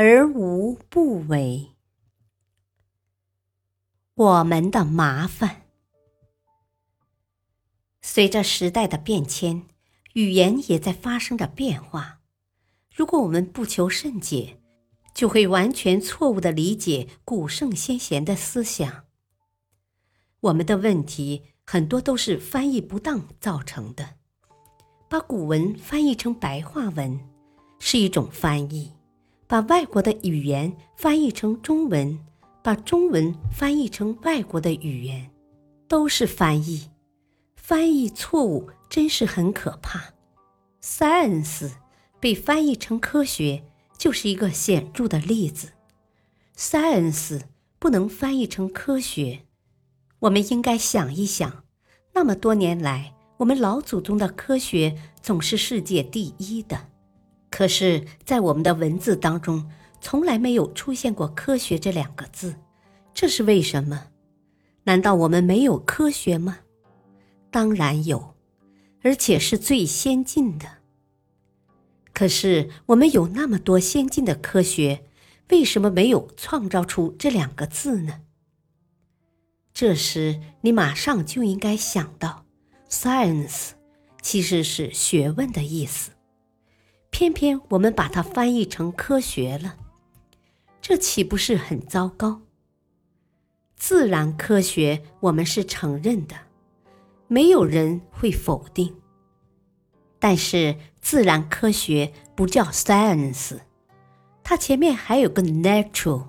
而无不为。我们的麻烦，随着时代的变迁，语言也在发生着变化。如果我们不求甚解，就会完全错误的理解古圣先贤的思想。我们的问题很多都是翻译不当造成的，把古文翻译成白话文。是一种翻译，把外国的语言翻译成中文，把中文翻译成外国的语言，都是翻译。翻译错误真是很可怕。Science 被翻译成科学，就是一个显著的例子。Science 不能翻译成科学，我们应该想一想，那么多年来，我们老祖宗的科学总是世界第一的。可是，在我们的文字当中，从来没有出现过“科学”这两个字，这是为什么？难道我们没有科学吗？当然有，而且是最先进的。可是，我们有那么多先进的科学，为什么没有创造出这两个字呢？这时，你马上就应该想到，“science” 其实是学问的意思。偏偏我们把它翻译成科学了，这岂不是很糟糕？自然科学我们是承认的，没有人会否定。但是自然科学不叫 science，它前面还有个 natural，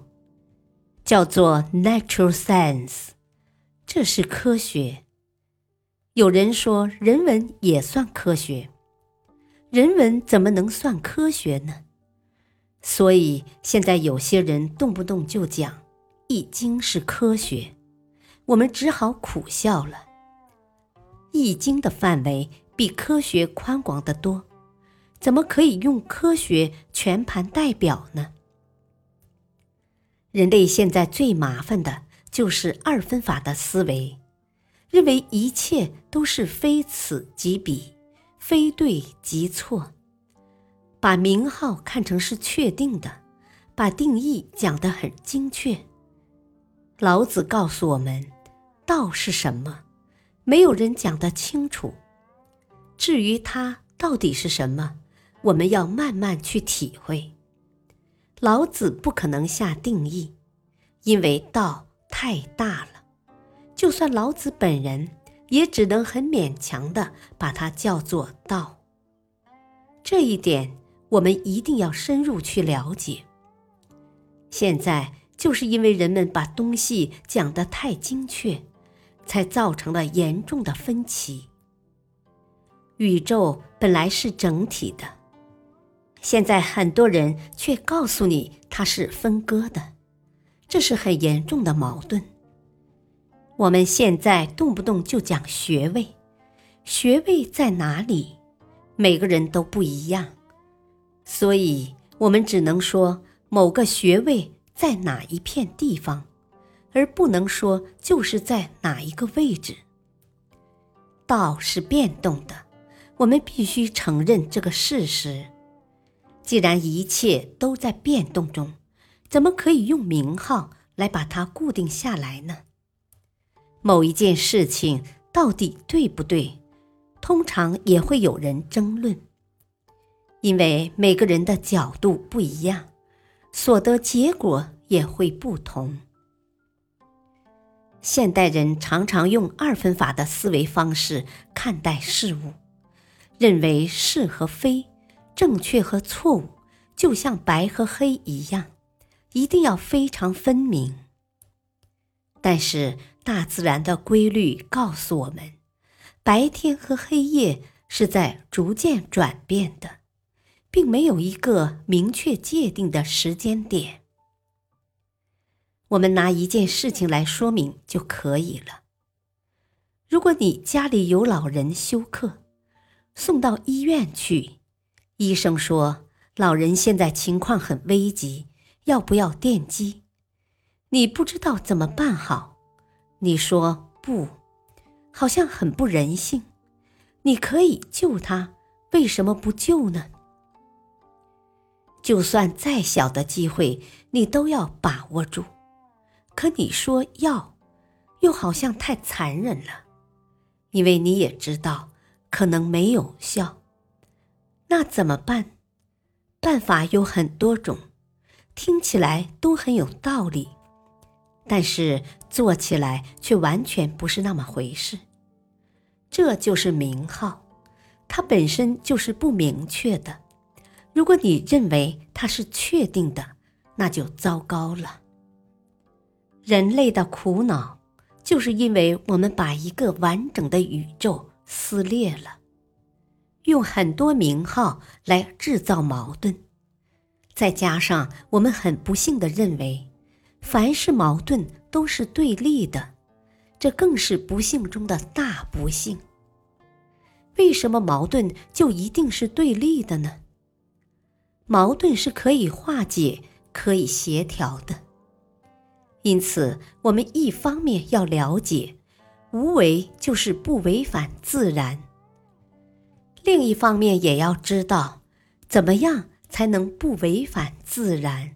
叫做 natural science，这是科学。有人说人文也算科学。人文怎么能算科学呢？所以现在有些人动不动就讲《易经》是科学，我们只好苦笑了。《易经》的范围比科学宽广得多，怎么可以用科学全盘代表呢？人类现在最麻烦的就是二分法的思维，认为一切都是非此即彼。非对即错，把名号看成是确定的，把定义讲得很精确。老子告诉我们，道是什么，没有人讲得清楚。至于它到底是什么，我们要慢慢去体会。老子不可能下定义，因为道太大了，就算老子本人。也只能很勉强的把它叫做道。这一点我们一定要深入去了解。现在就是因为人们把东西讲得太精确，才造成了严重的分歧。宇宙本来是整体的，现在很多人却告诉你它是分割的，这是很严重的矛盾。我们现在动不动就讲学位，学位在哪里？每个人都不一样，所以我们只能说某个学位在哪一片地方，而不能说就是在哪一个位置。道是变动的，我们必须承认这个事实。既然一切都在变动中，怎么可以用名号来把它固定下来呢？某一件事情到底对不对，通常也会有人争论，因为每个人的角度不一样，所得结果也会不同。现代人常常用二分法的思维方式看待事物，认为是和非、正确和错误，就像白和黑一样，一定要非常分明。但是。大自然的规律告诉我们，白天和黑夜是在逐渐转变的，并没有一个明确界定的时间点。我们拿一件事情来说明就可以了。如果你家里有老人休克，送到医院去，医生说老人现在情况很危急，要不要电击？你不知道怎么办好，你说不，好像很不人性。你可以救他，为什么不救呢？就算再小的机会，你都要把握住。可你说要，又好像太残忍了，因为你也知道可能没有效。那怎么办？办法有很多种，听起来都很有道理。但是做起来却完全不是那么回事，这就是名号，它本身就是不明确的。如果你认为它是确定的，那就糟糕了。人类的苦恼，就是因为我们把一个完整的宇宙撕裂了，用很多名号来制造矛盾，再加上我们很不幸的认为。凡是矛盾都是对立的，这更是不幸中的大不幸。为什么矛盾就一定是对立的呢？矛盾是可以化解、可以协调的。因此，我们一方面要了解，无为就是不违反自然；另一方面也要知道，怎么样才能不违反自然。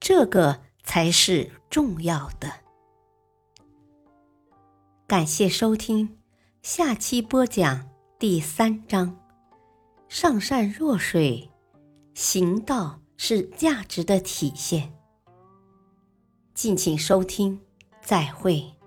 这个才是重要的。感谢收听，下期播讲第三章：上善若水，行道是价值的体现。敬请收听，再会。